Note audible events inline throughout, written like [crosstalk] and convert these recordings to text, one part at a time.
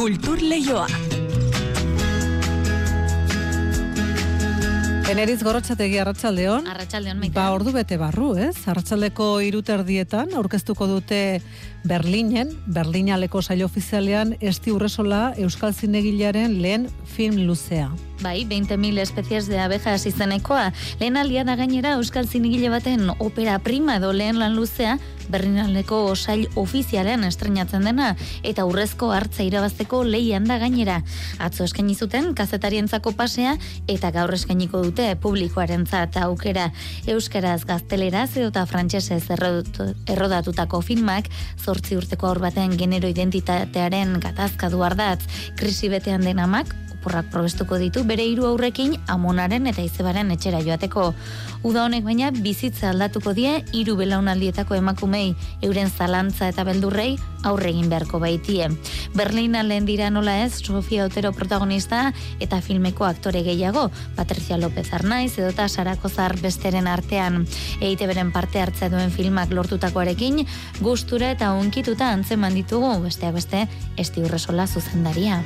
Kultur Leioa. Eneriz gorrotxategi arratsaldeon. Arratsaldeon maite. Ba, ordu bete barru, ez? Arratsaldeko iruterdietan aurkeztuko dute Berlinen, Berlinaleko saio ofizialean esti urresola Euskal Zinegilearen lehen film luzea. Bai, 20.000 espezies de abejas izenekoa. Lehen aldia da gainera Euskal Zinigile baten opera prima edo lehen lan luzea Berlinaleko osail ofizialean estrenatzen dena eta urrezko hartza irabazteko leian da gainera. Atzo eskaini zuten kazetarientzako pasea eta gaur eskainiko dute publikoarentzat aukera euskaraz gazteleraz edo frantsesez errodatutako filmak zortzi urteko aur baten genero identitatearen gatazka du ardatz krisi betean den amak porrak probestuko ditu bere hiru aurrekin amonaren eta izebaren etxera joateko. Uda honek baina bizitza aldatuko die hiru belaunaldietako emakumei euren zalantza eta beldurrei aurre egin beharko baitie. Berlina lehen dira nola ez, Sofia Otero protagonista eta filmeko aktore gehiago, Patricia López Arnaiz edota Sarako Zar besteren artean. Eite beren parte hartza duen filmak lortutakoarekin, gustura eta unkituta antzeman ditugu, besteak beste, esti urresola zuzendaria.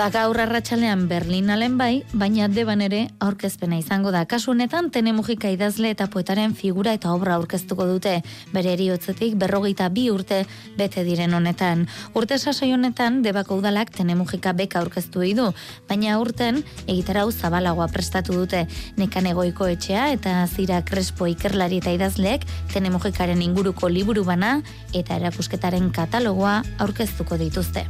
Ba gaur arratsalean Berlinalen bai, baina deban ere aurkezpena izango da. Kasu honetan Tenemujika idazle eta poetaren figura eta obra aurkeztuko dute. Bere eriotzetik berrogeita bi urte bete diren honetan. Urte sasoi honetan debako udalak Tenemujika beka aurkeztu du, baina urten egitarau zabalagoa prestatu dute. Nekan egoiko etxea eta zira krespo ikerlari eta idazleek Tenemujikaren inguruko liburu bana eta erakusketaren katalogoa aurkeztuko dituzte.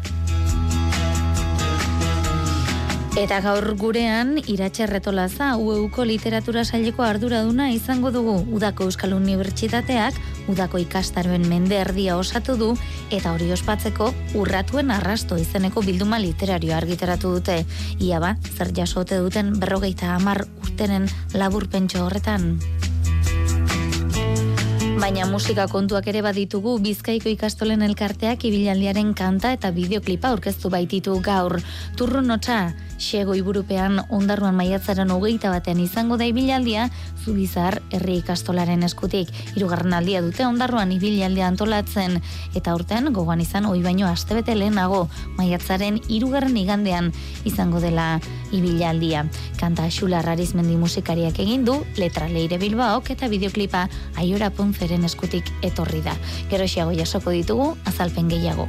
Eta gaur gurean, iratxe retolaza, UEUko literatura saileko arduraduna izango dugu Udako Euskal Unibertsitateak, Udako ikastaroen mende erdia osatu du, eta hori ospatzeko urratuen arrasto izeneko bilduma literario argitaratu dute. Ia ba, zer jasote duten berrogeita hamar urtenen laburpentso horretan. Baina musika kontuak ere baditugu Bizkaiko ikastolen elkarteak ibilaldiaren kanta eta bideoklipa aurkeztu baititu gaur. Turro notxa, xego iburupean ondarruan maiatzaren hogeita batean izango da ibilaldia, zubizar herri ikastolaren eskutik. Hirugarren aldia dute ondarruan ibilaldia antolatzen, eta urten gogoan izan oi baino astebete lehenago, maiatzaren hirugarren igandean izango dela ibilaldia. Kanta xula rarizmendi musikariak egin du, letra leire bilbaok eta bideoklipa aiora ponferen eskutik etorri da. Gero jasoko ditugu, azalpen gehiago.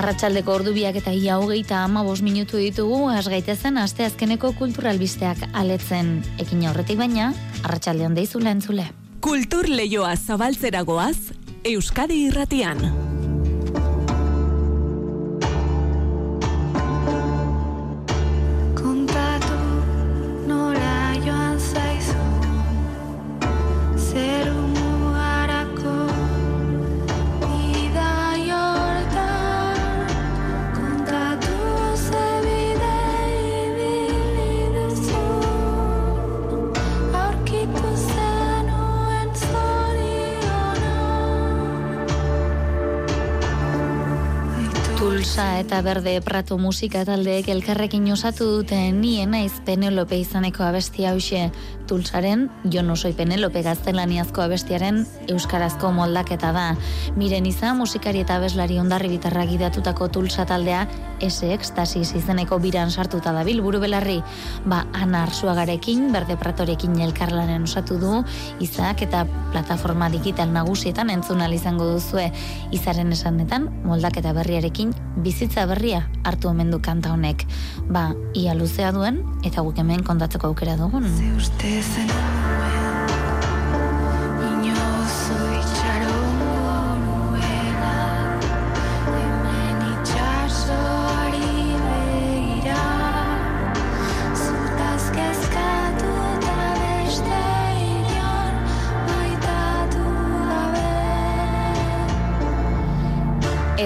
Arratxaldeko ordubiak eta ia hogeita ama bos minutu ditugu, asgaitezen aste azkeneko kulturalbisteak aletzen. Ekin aurretik baina, arratsalde honde izula entzule. Kultur leioa zabaltzeragoaz, Euskadi irratian. Eta Berde Prato musika taldeek elkarrekin osatu dute ni naiz Penelope izaneko abesti hause Tulsaren Jo no soy Penelope gaztelaniazko abestiaren euskarazko moldaketa da. Miren izan musikari eta abeslari ondarri bitarra gidatutako Tulsa taldea ese ekstasis izeneko biran sartuta da buru belarri. Ba, Ana Arsuagarekin, Berde Pratorekin elkarlanen osatu du, izak eta plataforma digital nagusietan entzunal izango duzue izaren esanetan moldaketa berriarekin bizitza berria hartu omen du kanta honek. Ba, ia luzea duen eta guk hemen kontatzeko aukera dugun. Ze uste zen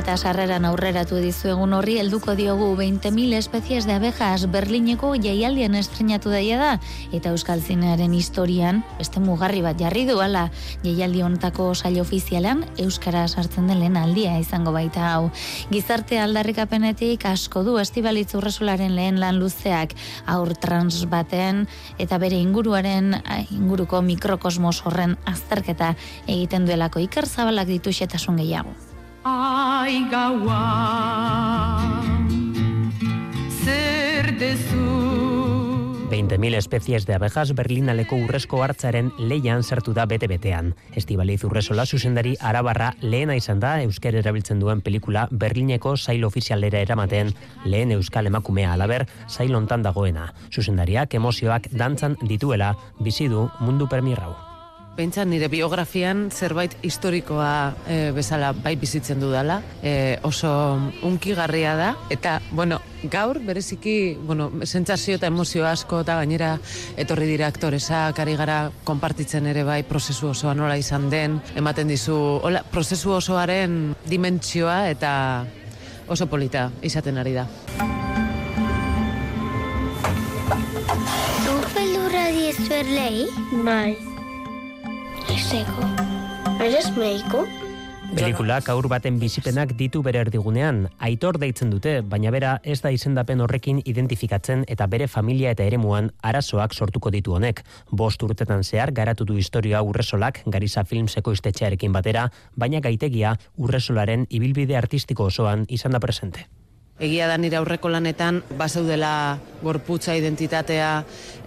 Eta sarreran aurreratu dizuegun horri helduko diogu 20.000 espezies de abejas Berlineko jaialdien estrenatu daia da eta Euskal Zinearen historian beste mugarri bat jarri du ala jaialdi honetako saio ofizialan euskara sartzen den lehen aldia izango baita hau. Gizarte aldarrikapenetik asko du Estibalitz Urresolaren lehen lan luzeak aur trans baten eta bere inguruaren inguruko mikrokosmos horren azterketa egiten duelako Iker Zabalak ditu xetasun gehiago. Ai gaua Zer dezu 20.000 espezies de abejas Berlinaleko urrezko hartzaren leian sartu da bete-betean. Estibaliz urresola zuzendari arabarra lehena izan da eusker erabiltzen duen pelikula Berlineko sail ofizialera eramaten lehen euskal emakumea alaber sail ontan dagoena. Zuzendariak emozioak dantzan dituela bizi du mundu permirrau. Pentsa nire biografian zerbait historikoa e, bezala bai bizitzen dudala, e, oso unkigarria da, eta, bueno, gaur bereziki, bueno, sentsazio eta emozio asko eta gainera etorri dira aktoresak, ari gara konpartitzen ere bai prozesu osoa nola izan den, ematen dizu, hola, prozesu osoaren dimentsioa eta oso polita izaten ari da. Zuk beldurra diezuerlei? Bai. Iseko. Eres meiko? Pelikulak aur baten bizipenak ditu bere erdigunean, aitor deitzen dute, baina bera ez da izendapen horrekin identifikatzen eta bere familia eta eremuan arazoak sortuko ditu honek. Bost urtetan zehar garatu du historia urresolak Garisa Filmseko istetxearekin batera, baina gaitegia urresolaren ibilbide artistiko osoan izan da presente. Egia da nire aurreko lanetan bazeudela gorputza identitatea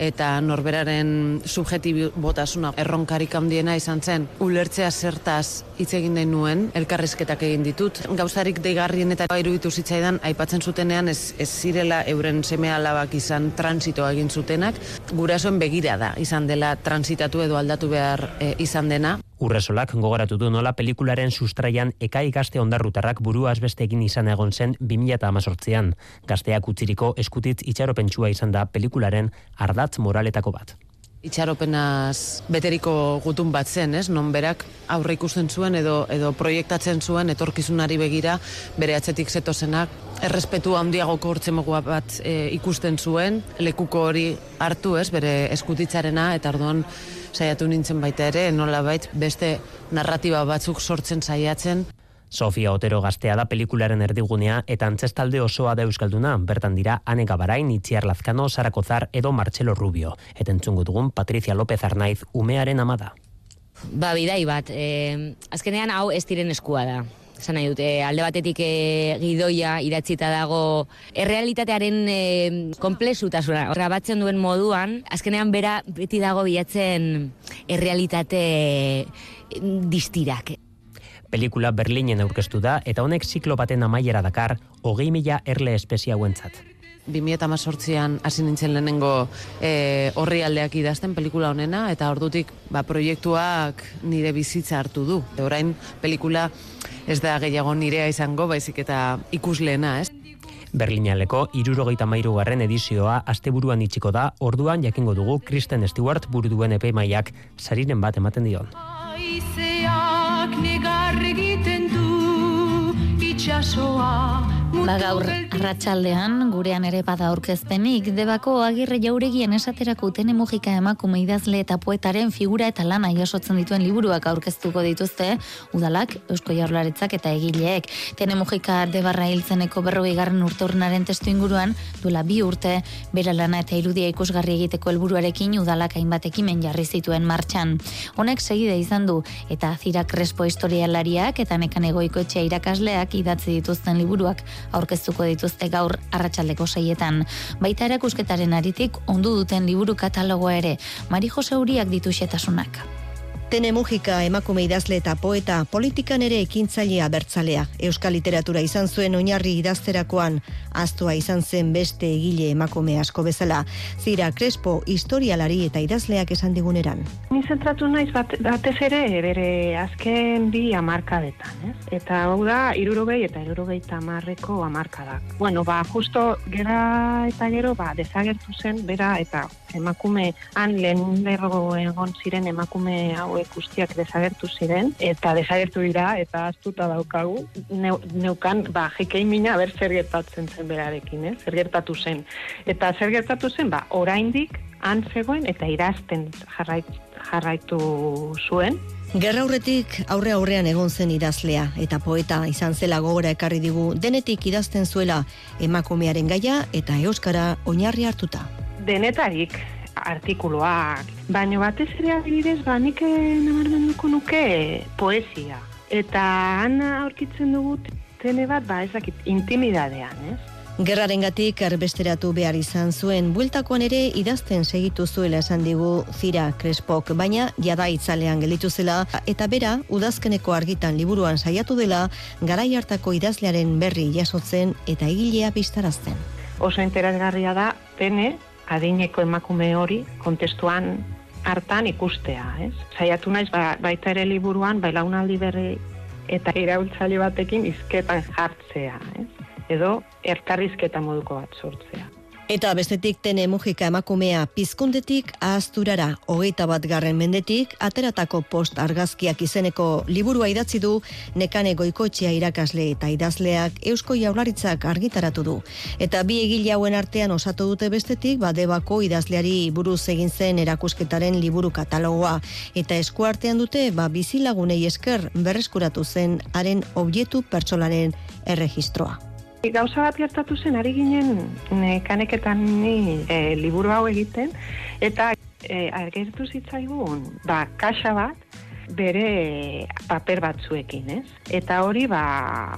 eta norberaren subjetibotasuna erronkarik handiena izan zen. Ulertzea zertaz hitz egin den nuen, elkarrizketak egin ditut. Gauzarik deigarrien eta iruditu zitzaidan aipatzen zutenean ez, ez zirela euren seme alabak izan transitoa egin zutenak. Gurasoen begira da izan dela transitatu edo aldatu behar e, izan dena. Urresolak gogoratu du nola pelikularen sustraian eka ikaste ondarrutarrak burua azbeste izan egon zen 2018an. Gazteak utziriko eskutitz itxaropentsua izan da pelikularen ardatz moraletako bat. Itxaropenaz beteriko gutun bat zen, ez? Non berak aurre ikusten zuen edo edo proiektatzen zuen etorkizunari begira bere atzetik zetozenak errespetu handiagoko hortzemogua bat e, ikusten zuen, lekuko hori hartu, ez? Bere eskutitzarena eta orduan saiatu nintzen baita ere, nola bait, beste narratiba batzuk sortzen saiatzen. Sofia Otero gaztea da pelikularen erdigunea eta antzestalde osoa da Euskalduna, bertan dira Ane Gabarain, Itziar Lazkano, Sarakozar edo Marcelo Rubio. Eta entzungu dugun Patricia López Arnaiz umearen amada. Ba, bidai bat, eh, azkenean hau ez diren eskua da. Zan nahi dute, alde batetik e, gidoia idatzita dago errealitatearen e, komplexutasuna. Grabatzen duen moduan, azkenean bera beti dago bilatzen errealitate distirak. Pelikula Berlinen aurkeztu da eta honek ziklo baten amaiera dakar, hogei mila erle espezia guentzat. 2018an hasi nintzen lehenengo e, horri aldeak idazten pelikula honena, eta ordutik ba, proiektuak nire bizitza hartu du. E, orain pelikula ez da gehiago nirea izango, baizik eta ikusleena, ez? Berlinaleko irurogeita mairu garren edizioa asteburuan itxiko da, orduan jakingo dugu Kristen Stewart buru duen epeimaiak sariren bat ematen dion. Aizeak negar egiten du itxasoa Ba gaur arratsaldean gurean ere bada aurkezpenik debako agirre jauregien esaterako tene mugika emakume idazle eta poetaren figura eta lana jasotzen dituen liburuak aurkeztuko dituzte udalak eusko jaurlaritzak eta egileek. Tene mugika debarra hiltzeneko berrogei garren urte testu inguruan duela bi urte bera lana eta irudia ikusgarri egiteko helburuarekin udalak hainbat ekimen jarri zituen martxan. Honek segide izan du eta azira krespo historialariak eta nekan egoiko etxea irakasleak idatzi dituzten liburuak aurkeztuko dituzte gaur arratsaldeko seietan. Baita erakusketaren aritik ondu duten liburu katalogoa ere, Mari Jose Uriak ditu xetasunak. Tene Mujika emakume idazle eta poeta politikan ere ekintzailea bertzalea. Euskal literatura izan zuen oinarri idazterakoan, astua izan zen beste egile emakume asko bezala. Zira Crespo historialari eta idazleak esan diguneran. Ni zentratu naiz bat, batez ere bere azken bi amarkadetan, ez? Eta hau da, irurogei eta irurogei tamarreko amarkadak. Bueno, ba, justo gera eta gero, ba, desagertu zen, bera eta emakume han lehen lerro egon ziren emakume hauek guztiak desagertu ziren, eta desagertu dira, eta astuta daukagu, Neu, neukan, ba, jekei mina, ber zer gertatzen zen berarekin, eh? zer gertatu zen. Eta zer gertatu zen, ba, oraindik han zegoen, eta irazten jarrait, jarraitu zuen, Gerra aurretik aurre aurrean egon zen idazlea eta poeta izan zela gogora ekarri digu denetik idazten zuela emakumearen gaia eta euskara oinarri hartuta. Denetarik artikuluak, baina batez ere adibidez, ba nik nabarmenduko nuke poesia. Eta han aurkitzen dugu tene bat, ba ezakit, intimidadean, ez? Gerrarengatik erbesteratu behar izan zuen, bueltakoan ere idazten segitu zuela esan digu Zira Crespok, baina jada itzalean gelditu zela eta bera udazkeneko argitan liburuan saiatu dela garai hartako idazlearen berri jasotzen eta egilea biztarazten. Oso interesgarria da, tene, adineko emakume hori kontestuan hartan ikustea, ez? Saiatu naiz ba, baita ere liburuan bailaunaldi berri eta iraultzaile batekin izketan jartzea, ez? edo erkarrizketa moduko bat sortzea. Eta bestetik tene mugika emakumea pizkundetik ahazturara hogeita bat garren mendetik ateratako post argazkiak izeneko liburua idatzi du nekane goikoetxea irakasle eta idazleak eusko jaularitzak argitaratu du. Eta bi egile hauen artean osatu dute bestetik badebako idazleari buruz egin zen erakusketaren liburu katalogoa. Eta eskuartean dute ba bizilagunei esker berreskuratu zen haren objektu pertsolaren erregistroa. Gauza bat gertatu zen, ari ginen kaneketan ni e, liburu hau egiten, eta e, agertu zitzaigun, ba, kaxa bat, bere paper batzuekin, ez? Eta hori ba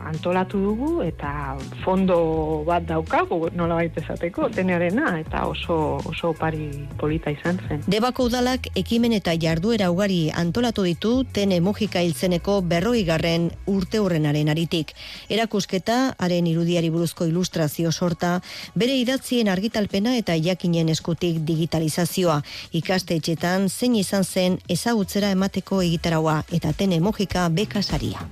antolatu dugu eta fondo bat daukagu nola baita esateko tenearena eta oso oso opari polita izan zen. Debako udalak ekimen eta jarduera ugari antolatu ditu tene mugika hiltzeneko berroi garren urte horrenaren aritik. Erakusketa, haren irudiari buruzko ilustrazio sorta, bere idatzien argitalpena eta jakinen eskutik digitalizazioa. Ikastetxetan zein izan zen ezagutzera emateko egitaraua eta tene mugika bekasaria.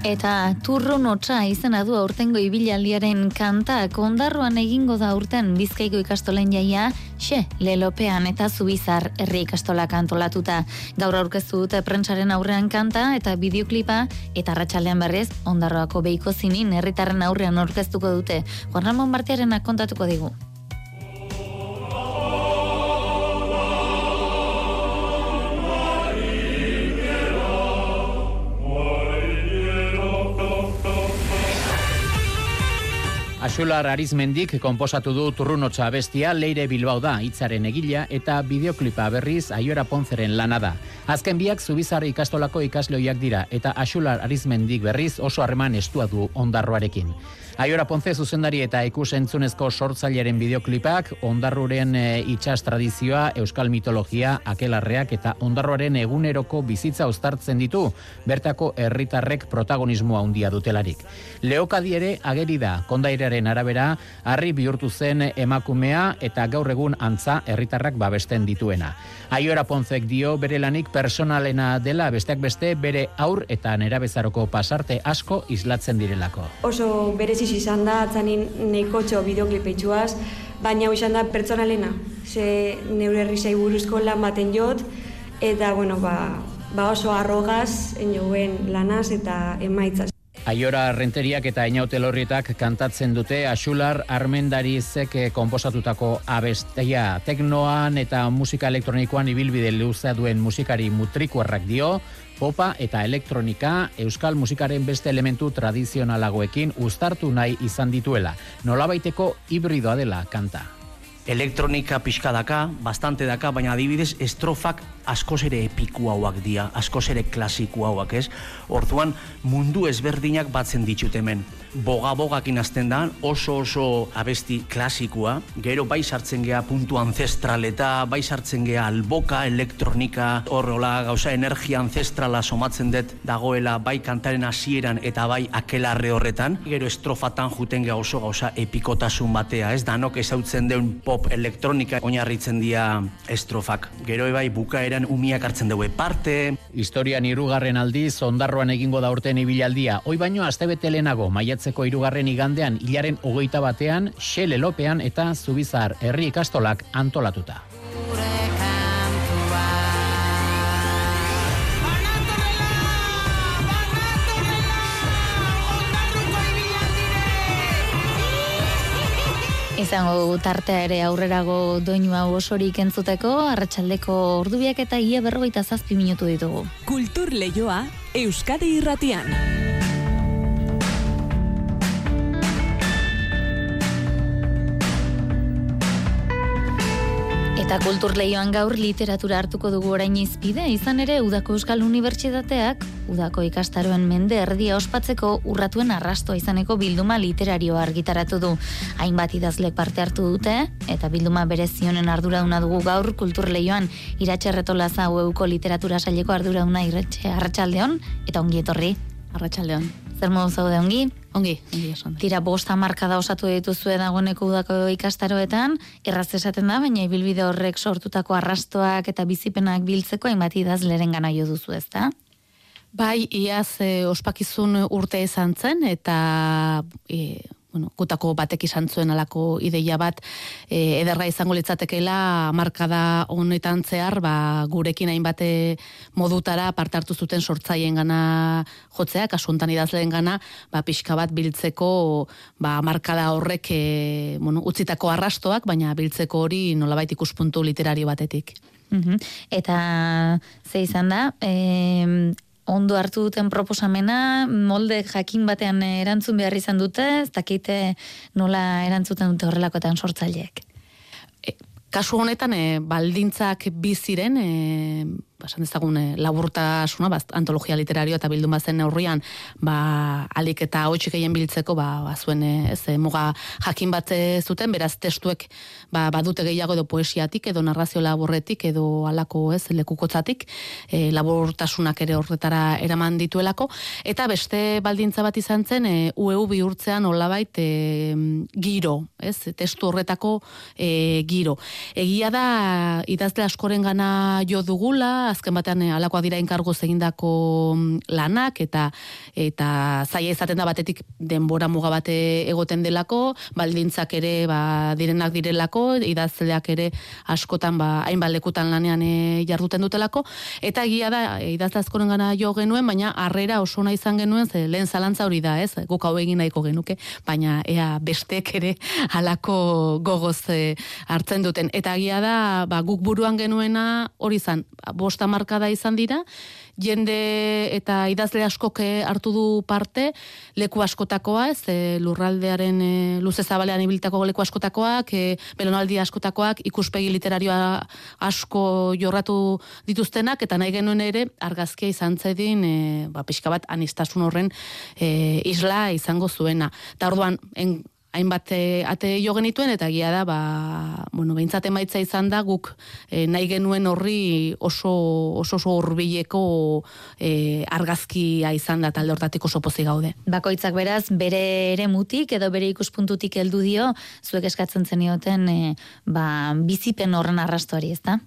Eta turrun hotza izena du aurtengo ibilaldiaren kanta kondarroan egingo da urten bizkaiko ikastolen jaia, xe, lelopean eta zubizar herri ikastola kantolatuta. Gaur aurkeztu dute prentsaren aurrean kanta eta bideoklipa eta ratxalean berriz ondarroako beiko zinin herritarren aurrean aurkeztuko dute. Juan Ramon Bartiarena kontatuko digu. Axular Arizmendik konposatu du turrunotxa bestia Leire Bilbao da hitzaren egila eta bideoklipa berriz Aiora Ponzeren lana da. Azken biak Zubizar ikastolako ikasleoiak dira eta Axular Arizmendik berriz oso harreman estua du ondarroarekin. Aiora Ponce zuzendari eta ikusentzunezko sortzaileren bideoklipak ondarruren e, itxas tradizioa, euskal mitologia, akelarreak eta ondarroaren eguneroko bizitza uztartzen ditu, bertako herritarrek protagonismoa handia dutelarik. Leokadi ere ageri da, kondairaren arabera, harri bihurtu zen emakumea eta gaur egun antza herritarrak babesten dituena. Aiora Ponzek dio bere lanik personalena dela besteak beste bere aur eta nerabezaroko pasarte asko islatzen direlako. Oso bereziz izan da, atzanin neiko txo bideoklipetxuaz, baina hau izan da pertsonalena. Ze neure herri buruzko lan baten jot, eta bueno, ba, ba oso arrogaz, enjoen lanaz eta emaitzaz. Aiora renteriak eta inaute lorrietak kantatzen dute Axular Armendarizek konposatutako abestia teknoan eta musika elektronikoan ibilbide leuza duen musikari mutrikuarrak dio, popa eta elektronika euskal musikaren beste elementu tradizionalagoekin uztartu nahi izan dituela. Nolabaiteko hibridoa dela kanta. Elektronika pixka daka, bastante daka, baina adibidez estrofak askoz ere epiku hauak dia, askoz ere klasiku hauak, ez? Orduan mundu ezberdinak batzen ditut hemen. Boga bogakin azten da, oso oso abesti klasikua, gero bai sartzen gea puntu ancestral eta bai sartzen gea alboka, elektronika, horrola gauza energia ancestrala somatzen dut dagoela bai kantaren hasieran eta bai akelarre horretan, gero estrofatan juten gea oso gauza epikotasun batea, ez? Danok ezautzen deun pop elektronika oinarritzen dira estrofak. Gero ebai bukaeran umiak hartzen dugu parte. Historian irugarren aldiz, ondarroan egingo da urten ibilaldia. Hoi baino, astebete lehenago, maiatzeko irugarren igandean, hilaren hogeita batean, xele lopean eta zubizar herri ikastolak antolatuta. Izango tartea ere aurrerago doinu hau osorik entzuteko, arratsaldeko ordubiak eta ia berrogeita zazpi minutu ditugu. Kultur Leioa, Euskadi Irratian. Eta kultur lehioan gaur literatura hartuko dugu orain izpide, izan ere Udako Euskal Unibertsitateak, Udako ikastaroen mende erdia ospatzeko urratuen arrastoa izaneko bilduma literarioa argitaratu du. Hainbat idazlek parte hartu dute, eta bilduma berezionen ardurauna dugu gaur kultur lehioan iratxerretola zaueuko literatura saileko ardurauna irratxe arratsaldeon eta ongi etorri. Arratxaldeon. Zer modu zaude ongi? Ongi, ongi esan. Tira bosta markada osatu dituzue dagoeneko udako ikastaroetan, erraz esaten da, baina ibilbide horrek sortutako arrastoak eta bizipenak biltzeko hainbat idazleren gana jo duzu ez da? Bai, iaz e, ospakizun urte izan zen, eta e, bueno, gutako batek izan zuen alako ideia bat e, ederra izango litzatekeela markada honetan zehar ba, gurekin hainbat modutara parte hartu zuten sortzaien gana jotzea, kasuntan idazleen gana ba, pixka bat biltzeko ba, markada horrek e, bueno, utzitako arrastoak, baina biltzeko hori nolabait ikuspuntu literario batetik. Mhm. Eta ze izan da, e, ondo hartu duten proposamena, molde jakin batean erantzun behar izan dute, ez dakite nola erantzuten dute horrelakoetan sortzaileek. E, kasu honetan, e, baldintzak biziren, e, basan ezagun e, laburtasuna, bast, antologia literario eta bilduma zen neurrian, ba, alik eta hotxik egin biltzeko, ba, ba zuen, e, ez, e, muga jakin bat zuten, beraz testuek, ba, badute gehiago edo poesiatik, edo narrazio laburretik, edo alako, ez, lekukotzatik, e, laburtasunak ere horretara eraman dituelako, eta beste baldintza bat izan zen, e, UEU bihurtzean olabait e, giro, ez, testu horretako e, giro. Egia da, idazle askoren gana jo dugula, azken batean eh, alakoa dira inkargo egindako mm, lanak eta eta zaia izaten da batetik denbora muga bate egoten delako, baldintzak ere ba, direnak direlako, idazleak ere askotan ba hainbat lekutan lanean e, jarduten dutelako eta egia da idazle askoren gana jo genuen, baina harrera oso ona izan genuen, ze lehen zalantza hori da, ez? Guk hau egin nahiko genuke, baina ea bestek ere [laughs] halako gogoz e, hartzen duten eta egia da ba, guk buruan genuena hori izan, bost bosta markada izan dira, jende eta idazle askok eh, hartu du parte, leku askotakoa, ez, e, lurraldearen e, luze zabalean ibiltako leku askotakoak, e, belonaldi askotakoak, ikuspegi literarioa asko jorratu dituztenak, eta nahi genuen ere, argazkia izan zedin, e, ba, pixka bat, anistasun horren e, isla izango zuena. Ta orduan, en, hainbat eh, ate jo genituen eta gia da ba bueno beintzat emaitza izan da guk e, nahi genuen horri oso oso oso hurbileko e, argazkia izan da talde hortatik oso pozi gaude. Bakoitzak beraz bere ere mutik edo bere ikuspuntutik heldu dio zuek eskatzen zenioten e, ba bizipen horren arrastoari ezta?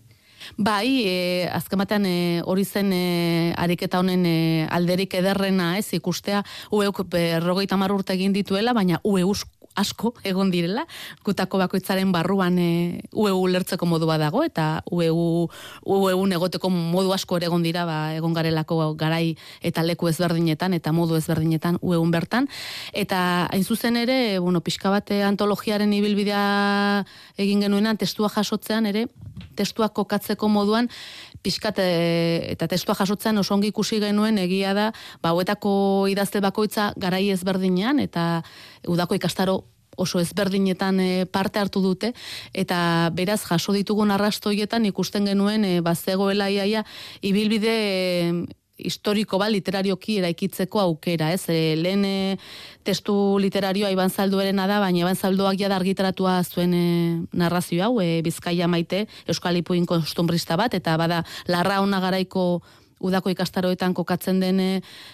Bai, e, azken batean hori zen e, ariketa honen e, alderik ederrena, ez ikustea, ueuk berrogeita urte egin dituela, baina ueus asko egon direla, gutako bakoitzaren barruan e, UEU lertzeko modu dago eta UEU, UEU negoteko modu asko ere egon dira, ba, egon garelako garai eta leku ezberdinetan, eta modu ezberdinetan UEU bertan. Eta hain zuzen ere, bueno, pixka bate antologiaren ibilbidea egin genuenan, testua jasotzean ere, testuak kokatzeko moduan, pixkat eta testua jasotzean oso ongi ikusi genuen egia da, ba, huetako idazte bakoitza garai ezberdinean, eta udako ikastaro oso ezberdinetan e, parte hartu dute eta beraz jaso ditugun arrastoietan ikusten genuen e, bazegoela iaia ibilbide e, historiko bat literarioki eraikitzeko aukera, ez? E, lehen e, testu literarioa Iban Zalduerena da, baina Iban Zalduak ja argitaratua zuen e, narrazio hau, e, Bizkaia maite, Euskal Ipuin kostumbrista bat, eta bada larra ona garaiko udako ikastaroetan kokatzen den e,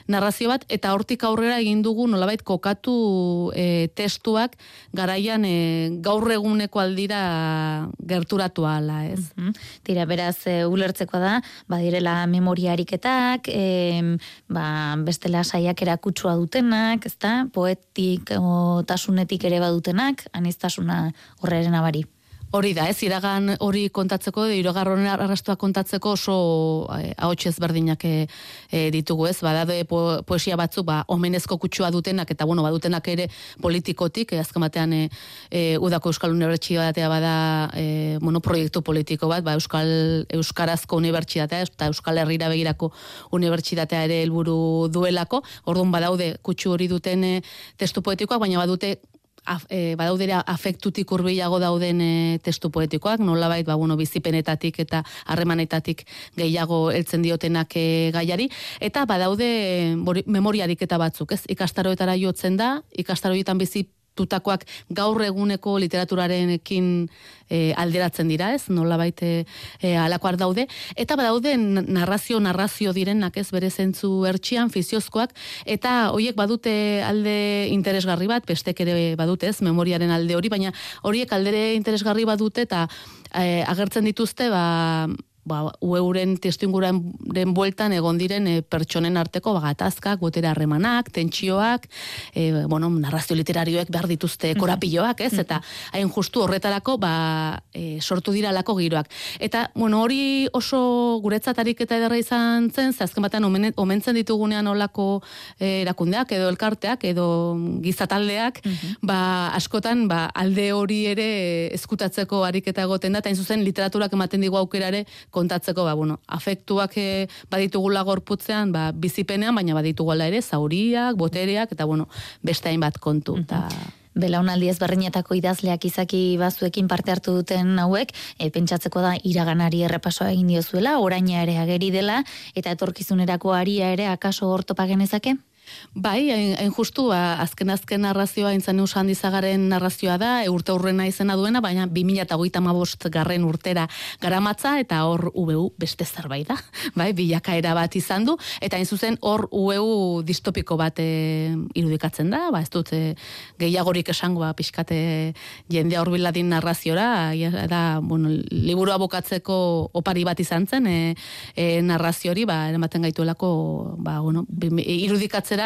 narrazio bat, eta hortik aurrera egin dugu nolabait kokatu e, testuak garaian e, gaur eguneko aldira gerturatu ala, ez? Mm Tira, beraz, e, ulertzeko da, badirela memoria ariketak, e, ba, bestela saiak erakutsua dutenak, ezta? Poetik o, tasunetik ere badutenak, anistasuna horreren abari. Hori da, ez, iragan hori kontatzeko, de irogarronen arrastua kontatzeko oso eh, ahotsez berdinak eh, eh, ditugu, ez, badade po, poesia batzuk, ba, omenezko kutsua dutenak, eta bueno, badutenak ere politikotik, eh, azken batean eh, eh, udako Euskal Unibertsitatea bada eh, bueno, proiektu politiko bat, ba, Euskal Euskarazko Unibertsitatea, eta Euskal Herrira begirako Unibertsitatea ere helburu duelako, orduan badaude kutsu hori duten eh, testu poetikoak, baina badute af, e, badaudera afektutik urbilago dauden e, testu poetikoak, nolabait ba, bueno, bizipenetatik eta harremanetatik gehiago heltzen diotenak e, gaiari, eta badaude bori, memoriarik eta batzuk, ez? Ikastaroetara jotzen da, ikastaroetan bizi tutakoak gaur eguneko literaturarenekin e, alderatzen dira, ez? Nola baite e, alakoar daude. Eta badaude narrazio, narrazio direnak ez bere zentzu ertxian, fiziozkoak, eta hoiek badute alde interesgarri bat, bestek ere badute ez, memoriaren alde hori, baina horiek aldere interesgarri badute eta e, agertzen dituzte, ba, ba, ueuren testu den bueltan egon diren e, pertsonen arteko bagatazkak, botera harremanak, tentsioak, e, bueno, narrazio literarioek behar dituzte korapilloak, ez? Eta hain justu horretarako ba, e, sortu dira lako giroak. Eta, bueno, hori oso guretzatarik eta ederra izan zen, zazken batean omentzen ditugunean olako e, erakundeak edo elkarteak edo gizataldeak, ba, askotan ba, alde hori ere eskutatzeko ariketa egoten da, eta zuzen literaturak ematen digu aukerare kontatzeko, ba, bueno, afektuak e, baditugula gorputzean, ba, bizipenean, baina baditugula ere, zauriak, botereak, eta bueno, beste hainbat kontu. Ta... Belaunaldi ezberdinetako idazleak izaki bazuekin parte hartu duten hauek, e, pentsatzeko da iraganari errepasoa egin diozuela, oraina ere ageri dela, eta etorkizunerako aria ere akaso hortopa genezake? Bai, hain justu, ba, azken azken narrazioa, intzen usan dizagaren narrazioa da, e, urte urrena izena duena, baina 2008 garren urtera garamatza, eta hor UBU beste zerbait da, [laughs] bai, bilakaera bat izan du, eta hain zuzen hor UBU distopiko bat e, irudikatzen da, ba, ez dut e, gehiagorik esango, ba, pixkate jendea hor biladin narraziora, da, bueno, liburu abokatzeko opari bat izan zen, e, e, narraziori, ba, eramaten gaituelako, ba, bueno, irudikatzen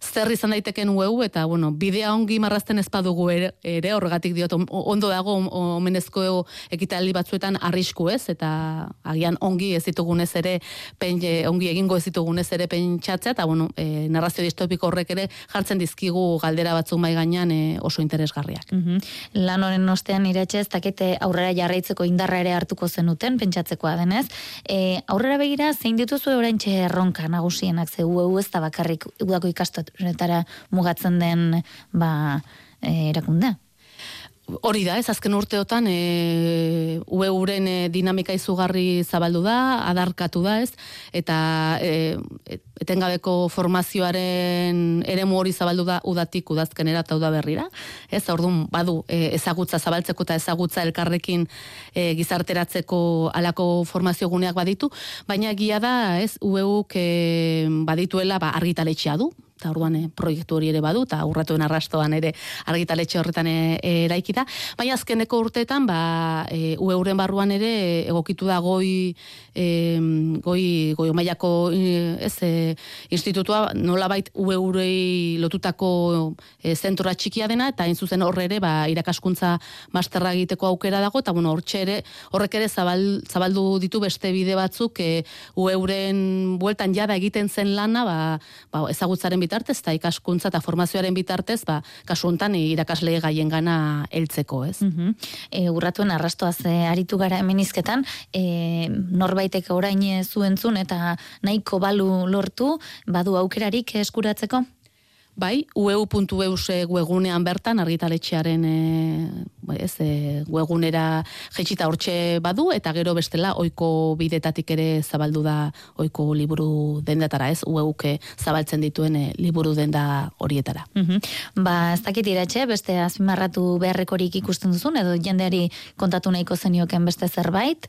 zer izan daiteken ueu, eta, bueno, bidea ongi marrazten ez badugu ere, ere horregatik diot, ondo dago omenezko ekitaldi batzuetan arrisku ez, eta agian ongi ez ditugunez ere, pen, ongi egingo ez ditugunez ere pentsatzea, eta, bueno, e, narrazio distopiko horrek ere jartzen dizkigu galdera batzuk mai gainean e, oso interesgarriak. Mm Lan honen ostean iratxe ez dakete aurrera jarraitzeko indarra ere hartuko zenuten, pentsatzekoa denez. E, aurrera begira, zein dituzu oraintxe erronka nagusienak, ze ueu ez da bakarrik udako ikastoretara mugatzen den ba, e, erakundea. Hori da, ez azken urteotan e, ue uren e, dinamika izugarri zabaldu da, adarkatu da, ez? Eta e, etengabeko formazioaren eremu hori zabaldu da udatik udazkenera eta uda berrira. Ez, orduan badu e, ezagutza zabaltzeko eta ezagutza elkarrekin e, gizarteratzeko alako formazio guneak baditu, baina egia da, ez, ueuk e, badituela ba, argitaletxea du, eta orduan eh, proiektu hori ere badu, eta urratuen arrastoan ere argitaletxe horretan e, eraiki da. Baina azkeneko urteetan, ba, e, ueuren barruan ere egokitu da goi, e, goi, goi omaiako ez, e, institutua nolabait ueurei lotutako e, zentura txikia dena, eta zuzen horre ere ba, irakaskuntza masterra egiteko aukera dago, eta bueno, hortxe ere, horrek ere zabal, zabaldu ditu beste bide batzuk e, ueuren bueltan jada egiten zen lana, ba, ba, ezagutzaren bitartez eta ikaskuntza eta formazioaren bitartez, ba, kasu hontan irakasle gaien gana heltzeko, ez? Mm e, urratuen arrastoaz e, aritu gara hemenizketan, e, norbaitek orain zuentzun eta nahiko balu lortu, badu aukerarik eskuratzeko? Bai, ueu.eus webunean bertan argitaletxearen e, ez, e, webunera jetxita hortxe badu, eta gero bestela oiko bidetatik ere zabaldu da oiko liburu dendetara, ez, ueuke zabaltzen dituen e, liburu denda horietara. Mm Ba, ez dakit iratxe, beste azpimarratu beharrekorik ikusten duzun, edo jendeari kontatu nahiko zenioken beste zerbait?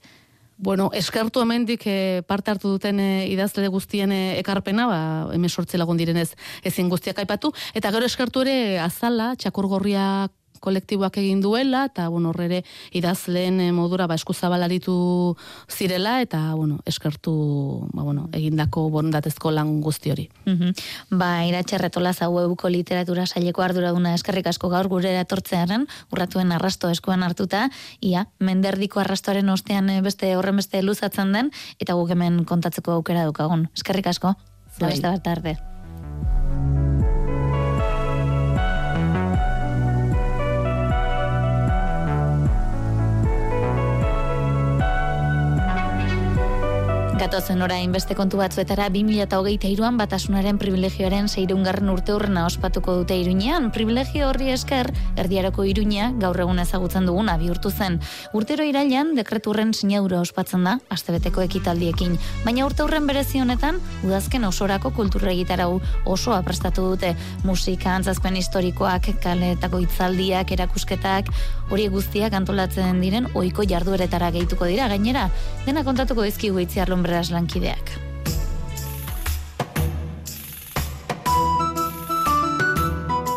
Bueno, eskertu hemendik e, parte hartu duten e, idazle guztien e, ekarpena, ba, hemen sortze lagun direnez ezin guztiak aipatu, eta gero eskertu ere azala, txakur gorriak kolektiboak egin duela, eta bueno, horrere idazleen eh, modura ba, eskuzabalaritu zirela, eta bueno, eskertu ba, bueno, egindako bondatezko lan guzti hori. Mm -hmm. Ba, iratxerretola zau ebuko literatura saileko arduraduna eskerrik asko gaur gure eratortzearen, urratuen arrasto eskuan hartuta, ia, menderdiko arrastoaren ostean eh, beste horren beste luzatzen den, eta guk hemen kontatzeko aukera dukagun. Eskerrik asko, bai. beste bat tarde. Gatozen orain beste kontu batzuetara 2008an batasunaren privilegioaren seireungarren urte urrena ospatuko dute iruñean. Privilegio horri esker, erdiaroko iruña gaur egun ezagutzen duguna bihurtu zen. Urtero irailan dekreturren sinaura ospatzen da, astebeteko ekitaldiekin. Baina urte urren berezi honetan, udazken osorako kulturra egitarau osoa prestatu dute. Musika, antzazpen historikoak, kaletako itzaldiak, erakusketak, hori guztiak antolatzen diren ohiko jardueretara gehituko dira gainera. Dena kontatuko dizkigu itziarlon beraz lankideak.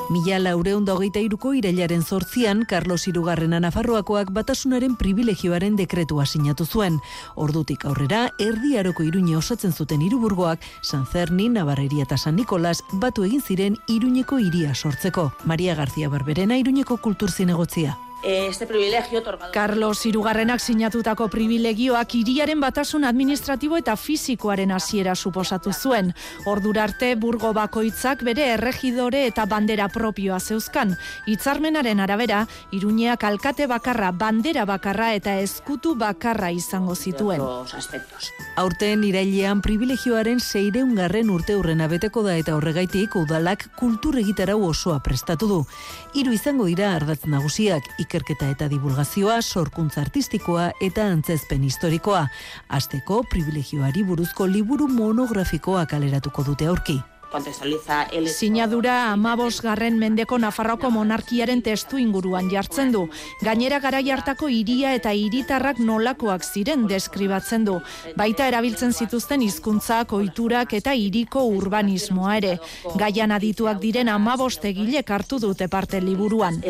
Mila laureun da hogeita iruko irailaren zortzian, Carlos Irugarrena Nafarroakoak batasunaren privilegioaren dekretua sinatu zuen. Ordutik aurrera, erdiaroko iruñe osatzen zuten iruburgoak, San Zerni, Navarreria eta San Nikolas batu egin ziren iruñeko iria sortzeko. Maria García Barberena iruñeko kulturzinegotzia. Eh, este privilegio otorgado. Carlos Irugarrenak sinatutako privilegioak iriaren batasun administratibo eta fisikoaren hasiera suposatu zuen. Ordurarte burgo bakoitzak bere erregidore eta bandera propioa zeuzkan. Hitzarmenaren arabera, Iruñeak alkate bakarra, bandera bakarra eta eskutu bakarra izango zituen. Aurten irailean privilegioaren seireungarren urte urrena beteko da eta horregaitik udalak kultur egitarau osoa prestatu du. Hiru izango dira ardatz nagusiak, ikerketa eta divulgazioa, sorkuntza artistikoa eta antzezpen historikoa. Azteko, privilegioari buruzko liburu monografikoa kaleratuko dute aurki. Sinadura amabos garren mendeko Nafarroko monarkiaren testu inguruan jartzen du. Gainera garai hartako iria eta hiritarrak nolakoak ziren deskribatzen du. Baita erabiltzen zituzten hizkuntzak, ohiturak eta hiriko urbanismoa ere. Gaian adituak diren amabost egilek hartu dute parte liburuan.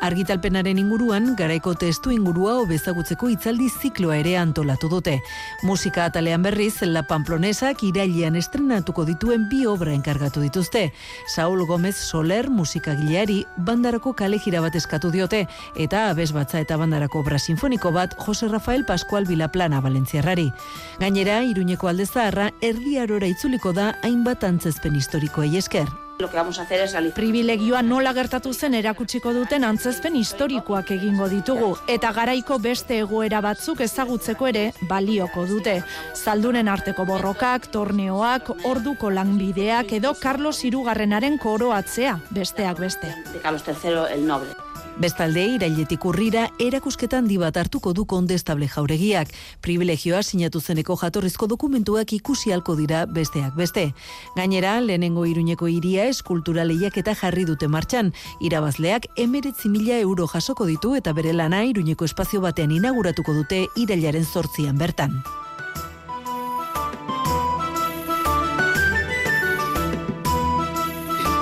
Argitalpenaren inguruan, garaiko testu ingurua obezagutzeko itzaldi zikloa ere antolatu dute. Musika atalean berriz, La Pamplonesak irailean estrenatuko dituen bi obra enkargatu dituzte. Saul Gomez Soler musikagileari bandarako kale bat eskatu diote, eta abez batza eta bandarako obra sinfoniko bat Jose Rafael Pascual Vilaplana Valentziarrari. Gainera, Iruñeko aldezaharra erdiarora itzuliko da hainbat antzezpen historikoei esker. Lo que vamos a hacer es realizar. Privilegioa nola gertatu zen erakutsiko duten antzezpen historikoak egingo ditugu eta garaiko beste egoera batzuk ezagutzeko ere balioko dute. Zaldunen arteko borrokak, torneoak, orduko lanbideak edo Carlos Irugarrenaren koroatzea besteak beste. De Carlos III el Noble. Bestalde, irailetik urrira, erakusketan dibat hartuko du kondestable jauregiak. Privilegioa sinatu zeneko jatorrizko dokumentuak ikusi halko dira besteak beste. Gainera, lehenengo iruñeko iria eskultura lehiak eta jarri dute martxan. Irabazleak emeretzi mila euro jasoko ditu eta bere lana iruñeko espazio batean inauguratuko dute irailaren zortzian bertan.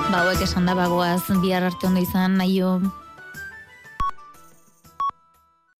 Ba, hauek esan da bagoaz, bihar arte ondo izan, nahi